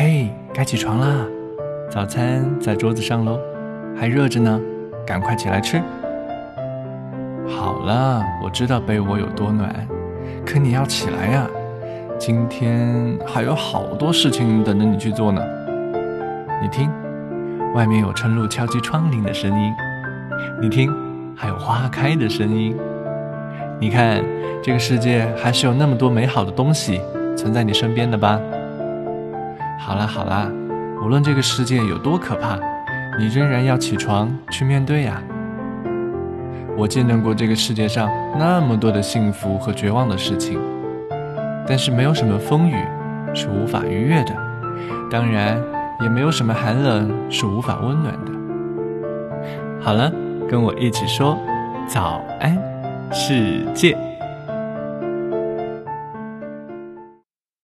嘿，该起床啦！早餐在桌子上喽，还热着呢，赶快起来吃。好了，我知道被窝有多暖，可你要起来呀！今天还有好多事情等着你去做呢。你听，外面有春露敲击窗棂的声音；你听，还有花开的声音。你看，这个世界还是有那么多美好的东西存在你身边的吧？好啦好啦，无论这个世界有多可怕，你仍然要起床去面对呀。我见证过这个世界上那么多的幸福和绝望的事情，但是没有什么风雨是无法逾越的，当然也没有什么寒冷是无法温暖的。好了，跟我一起说早安。世界。